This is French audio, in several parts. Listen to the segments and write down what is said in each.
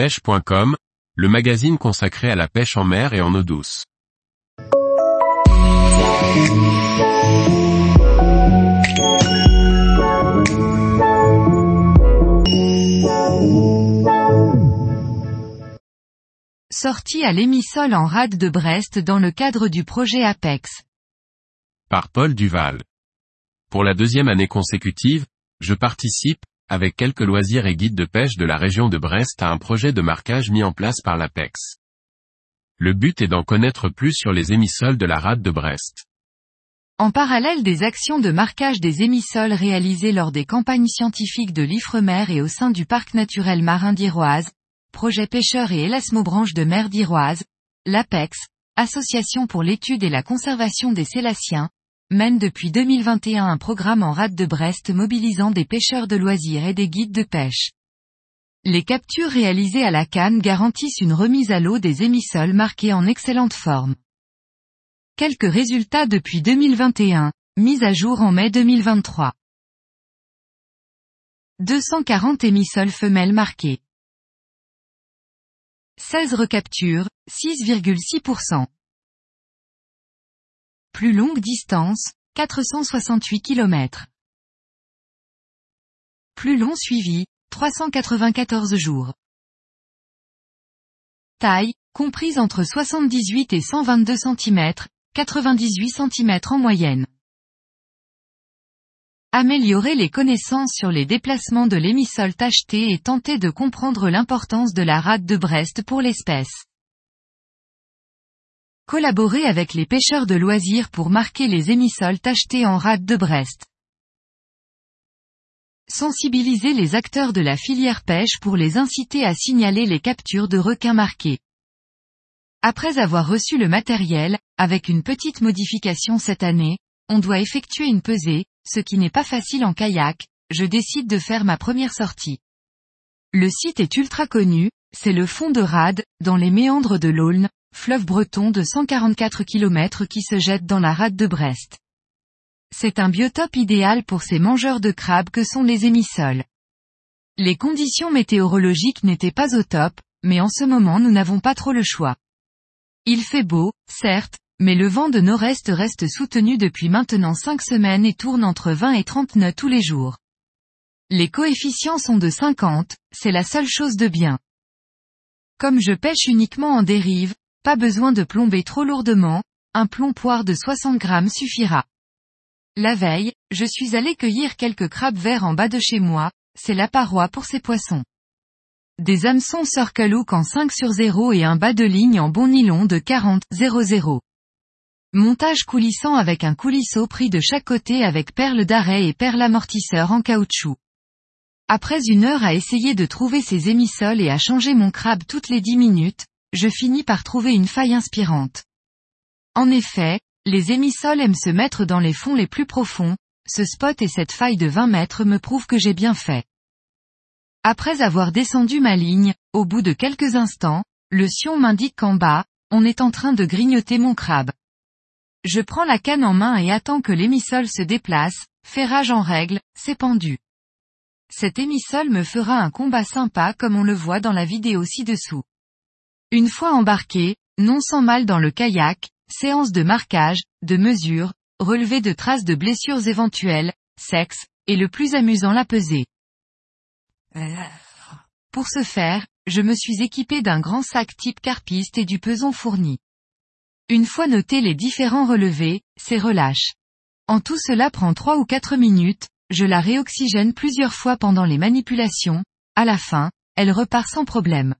pêche.com, le magazine consacré à la pêche en mer et en eau douce. Sortie à l'émissol en rade de Brest dans le cadre du projet APEX. Par Paul Duval. Pour la deuxième année consécutive, je participe, avec quelques loisirs et guides de pêche de la région de Brest à un projet de marquage mis en place par l'APEX. Le but est d'en connaître plus sur les émissoles de la rade de Brest. En parallèle des actions de marquage des émissoles réalisées lors des campagnes scientifiques de l'Ifremer et au sein du parc naturel marin d'Iroise, projet pêcheur et élasmobranche de mer d'Iroise, l'APEX, Association pour l'étude et la conservation des sélaciens, mène depuis 2021 un programme en rade de Brest mobilisant des pêcheurs de loisirs et des guides de pêche. Les captures réalisées à la canne garantissent une remise à l'eau des émissoles marqués en excellente forme. Quelques résultats depuis 2021, mise à jour en mai 2023. 240 émissoles femelles marquées. 16 recaptures, 6,6%. Plus longue distance, 468 km. Plus long suivi, 394 jours. Taille, comprise entre 78 et 122 cm, 98 cm en moyenne. Améliorer les connaissances sur les déplacements de l'émissol tacheté et tenter de comprendre l'importance de la rade de Brest pour l'espèce. Collaborer avec les pêcheurs de loisirs pour marquer les émissoles tachetés en rade de Brest. Sensibiliser les acteurs de la filière pêche pour les inciter à signaler les captures de requins marqués. Après avoir reçu le matériel, avec une petite modification cette année, on doit effectuer une pesée, ce qui n'est pas facile en kayak, je décide de faire ma première sortie. Le site est ultra connu, c'est le fond de Rade, dans les méandres de l'Aulne, fleuve breton de 144 km qui se jette dans la rade de Brest. C'est un biotope idéal pour ces mangeurs de crabes que sont les émissoles. Les conditions météorologiques n'étaient pas au top, mais en ce moment nous n'avons pas trop le choix. Il fait beau, certes, mais le vent de nord-est reste soutenu depuis maintenant 5 semaines et tourne entre 20 et 30 nœuds tous les jours. Les coefficients sont de 50, c'est la seule chose de bien. Comme je pêche uniquement en dérive, pas besoin de plomber trop lourdement, un plomb poire de 60 grammes suffira. La veille, je suis allé cueillir quelques crabes verts en bas de chez moi, c'est la paroi pour ces poissons. Des hameçons Circle Hook en 5 sur 0 et un bas de ligne en bon nylon de 40 00. Montage coulissant avec un coulisseau pris de chaque côté avec perles d'arrêt et perles amortisseurs en caoutchouc. Après une heure à essayer de trouver ces émissoles et à changer mon crabe toutes les 10 minutes, je finis par trouver une faille inspirante. En effet, les émissoles aiment se mettre dans les fonds les plus profonds, ce spot et cette faille de 20 mètres me prouvent que j'ai bien fait. Après avoir descendu ma ligne, au bout de quelques instants, le sion m'indique qu'en bas, on est en train de grignoter mon crabe. Je prends la canne en main et attends que l'émissole se déplace, ferrage en règle, c'est. Cet émissole me fera un combat sympa comme on le voit dans la vidéo ci-dessous. Une fois embarqué, non sans mal dans le kayak, séance de marquage, de mesure, relevé de traces de blessures éventuelles, sexe, et le plus amusant la pesée. Pour ce faire, je me suis équipé d'un grand sac type carpiste et du peson fourni. Une fois noté les différents relevés, c'est relâche. En tout cela prend 3 ou 4 minutes, je la réoxygène plusieurs fois pendant les manipulations, à la fin, elle repart sans problème.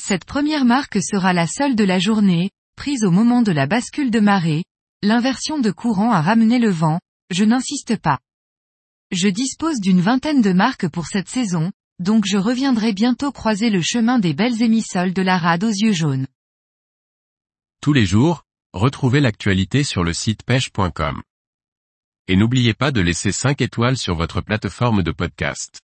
Cette première marque sera la seule de la journée, prise au moment de la bascule de marée, l'inversion de courant a ramené le vent, je n'insiste pas. Je dispose d'une vingtaine de marques pour cette saison, donc je reviendrai bientôt croiser le chemin des belles émissoles de la rade aux yeux jaunes. Tous les jours, retrouvez l'actualité sur le site pêche.com. Et n'oubliez pas de laisser 5 étoiles sur votre plateforme de podcast.